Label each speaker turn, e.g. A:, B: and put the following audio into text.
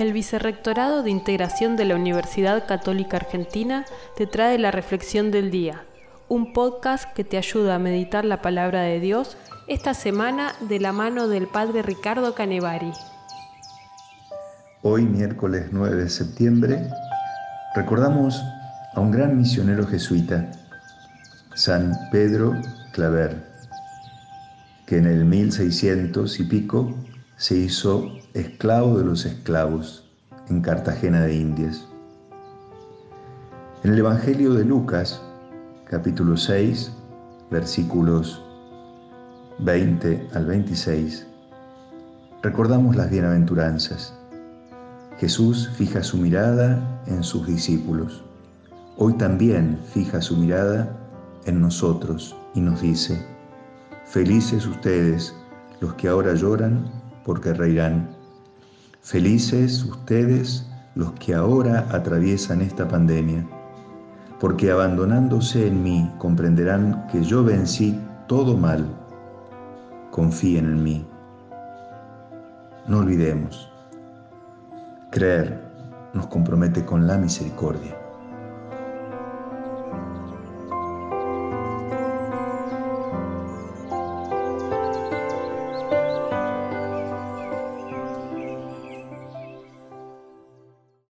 A: El Vicerrectorado de Integración de la Universidad Católica Argentina te trae la Reflexión del Día, un podcast que te ayuda a meditar la palabra de Dios esta semana de la mano del Padre Ricardo Canevari.
B: Hoy, miércoles 9 de septiembre, recordamos a un gran misionero jesuita, San Pedro Claver, que en el 1600 y pico se hizo esclavo de los esclavos en Cartagena de Indias. En el Evangelio de Lucas, capítulo 6, versículos 20 al 26, recordamos las bienaventuranzas. Jesús fija su mirada en sus discípulos. Hoy también fija su mirada en nosotros y nos dice, felices ustedes los que ahora lloran porque reirán. Felices ustedes los que ahora atraviesan esta pandemia, porque abandonándose en mí comprenderán que yo vencí todo mal. Confíen en mí. No olvidemos, creer nos compromete con la misericordia.